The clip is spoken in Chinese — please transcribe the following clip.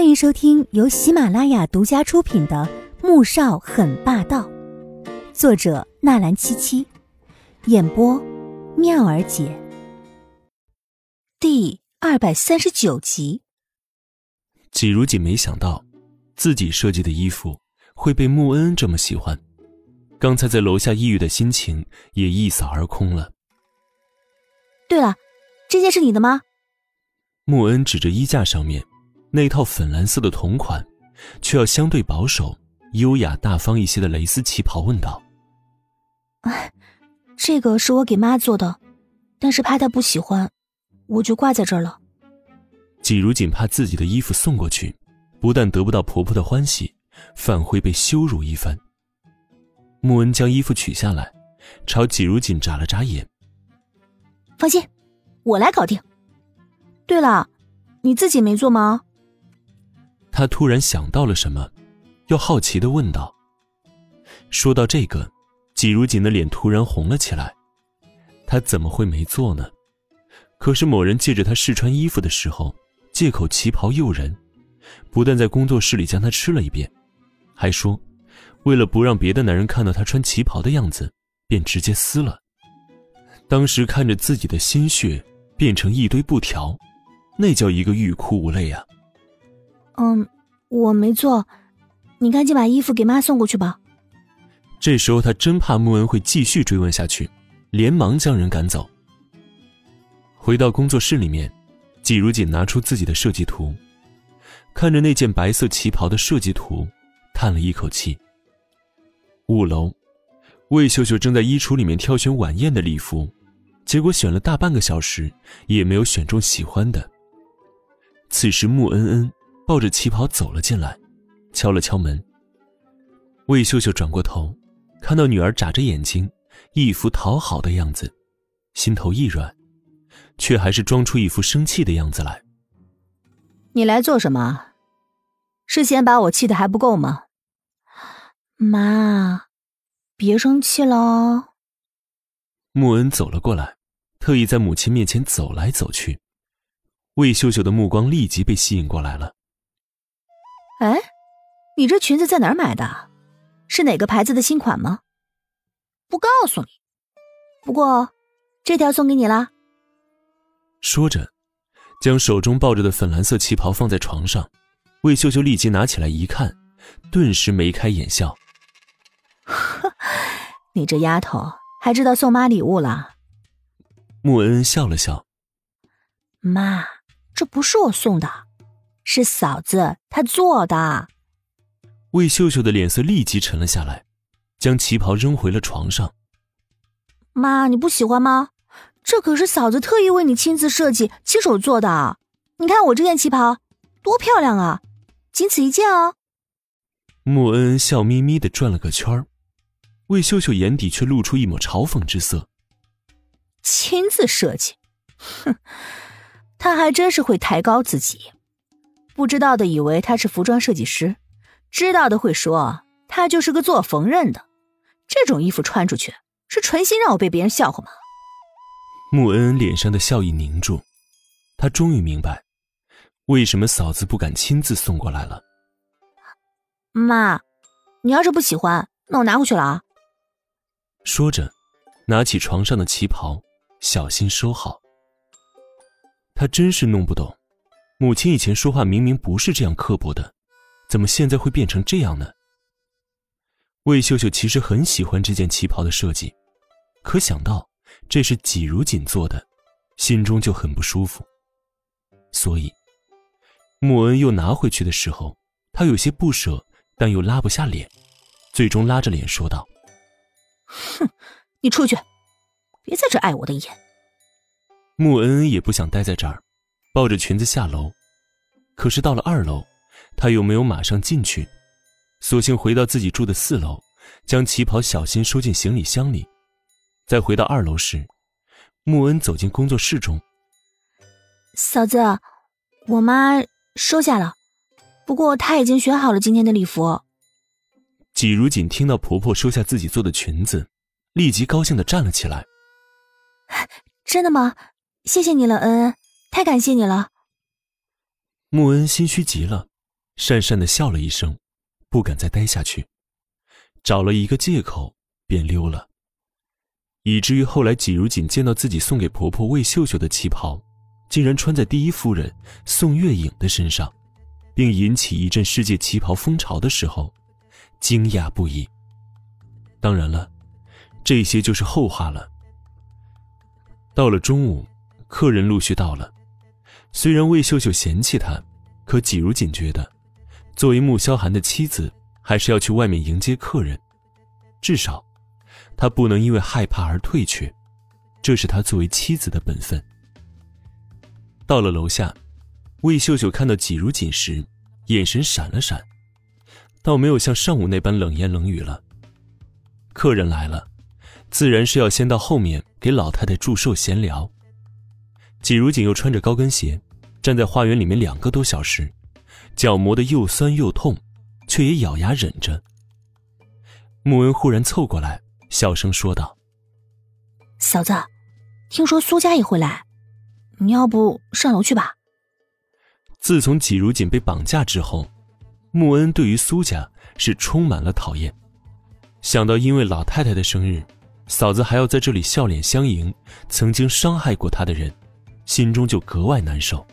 欢迎收听由喜马拉雅独家出品的《穆少很霸道》，作者纳兰七七，演播妙儿姐。第二百三十九集。季如锦没想到，自己设计的衣服会被穆恩这么喜欢，刚才在楼下抑郁的心情也一扫而空了。对了，这件是你的吗？穆恩指着衣架上面。那套粉蓝色的同款，却要相对保守、优雅大方一些的蕾丝旗袍，问道：“哎，这个是我给妈做的，但是怕她不喜欢，我就挂在这儿了。”季如锦怕自己的衣服送过去，不但得不到婆婆的欢喜，反会被羞辱一番。穆恩将衣服取下来，朝季如锦眨了眨眼：“放心，我来搞定。对了，你自己没做吗？”他突然想到了什么，又好奇的问道：“说到这个，季如锦的脸突然红了起来。他怎么会没做呢？可是某人借着他试穿衣服的时候，借口旗袍诱人，不但在工作室里将他吃了一遍，还说，为了不让别的男人看到他穿旗袍的样子，便直接撕了。当时看着自己的心血变成一堆布条，那叫一个欲哭无泪啊！”嗯，我没做，你赶紧把衣服给妈送过去吧。这时候他真怕穆恩会继续追问下去，连忙将人赶走。回到工作室里面，季如锦拿出自己的设计图，看着那件白色旗袍的设计图，叹了一口气。五楼，魏秀秀正在衣橱里面挑选晚宴的礼服，结果选了大半个小时，也没有选中喜欢的。此时穆恩恩。抱着旗袍走了进来，敲了敲门。魏秀秀转过头，看到女儿眨着眼睛，一副讨好的样子，心头一软，却还是装出一副生气的样子来。你来做什么？是嫌把我气的还不够吗？妈，别生气了。穆恩走了过来，特意在母亲面前走来走去。魏秀秀的目光立即被吸引过来了。哎，你这裙子在哪儿买的？是哪个牌子的新款吗？不告诉你。不过，这条送给你啦。说着，将手中抱着的粉蓝色旗袍放在床上。魏秀秀立即拿起来一看，顿时眉开眼笑。呵，你这丫头还知道送妈礼物了。穆恩恩笑了笑。妈，这不是我送的。是嫂子她做的。魏秀秀的脸色立即沉了下来，将旗袍扔回了床上。妈，你不喜欢吗？这可是嫂子特意为你亲自设计、亲手做的。你看我这件旗袍多漂亮啊！仅此一件哦。穆恩恩笑眯眯的转了个圈儿，魏秀秀眼底却露出一抹嘲讽之色。亲自设计，哼，他还真是会抬高自己。不知道的以为他是服装设计师，知道的会说他就是个做缝纫的。这种衣服穿出去是存心让我被别人笑话吗？穆恩恩脸上的笑意凝住，他终于明白，为什么嫂子不敢亲自送过来了。妈，你要是不喜欢，那我拿回去了啊。说着，拿起床上的旗袍，小心收好。他真是弄不懂。母亲以前说话明明不是这样刻薄的，怎么现在会变成这样呢？魏秀秀其实很喜欢这件旗袍的设计，可想到这是季如锦做的，心中就很不舒服。所以，穆恩又拿回去的时候，她有些不舍，但又拉不下脸，最终拉着脸说道：“哼，你出去，别在这碍我的眼。”穆恩恩也不想待在这儿。抱着裙子下楼，可是到了二楼，他又没有马上进去，索性回到自己住的四楼，将旗袍小心收进行李箱里。再回到二楼时，穆恩走进工作室中。嫂子，我妈收下了，不过她已经选好了今天的礼服。季如锦听到婆婆收下自己做的裙子，立即高兴的站了起来。真的吗？谢谢你了，恩恩。太感谢你了，穆恩心虚极了，讪讪的笑了一声，不敢再待下去，找了一个借口便溜了。以至于后来季如锦见到自己送给婆婆魏秀秀的旗袍，竟然穿在第一夫人宋月影的身上，并引起一阵世界旗袍风潮的时候，惊讶不已。当然了，这些就是后话了。到了中午，客人陆续到了，虽然魏秀秀嫌弃他，可季如锦觉得，作为穆萧寒的妻子，还是要去外面迎接客人，至少。他不能因为害怕而退却，这是他作为妻子的本分。到了楼下，魏秀秀看到季如锦时，眼神闪了闪，倒没有像上午那般冷言冷语了。客人来了，自然是要先到后面给老太太祝寿闲聊。季如锦又穿着高跟鞋，站在花园里面两个多小时，脚磨得又酸又痛，却也咬牙忍着。穆恩忽然凑过来。小声说道：“嫂子，听说苏家也会来，你要不上楼去吧？”自从季如锦被绑架之后，穆恩对于苏家是充满了讨厌。想到因为老太太的生日，嫂子还要在这里笑脸相迎曾经伤害过他的人，心中就格外难受。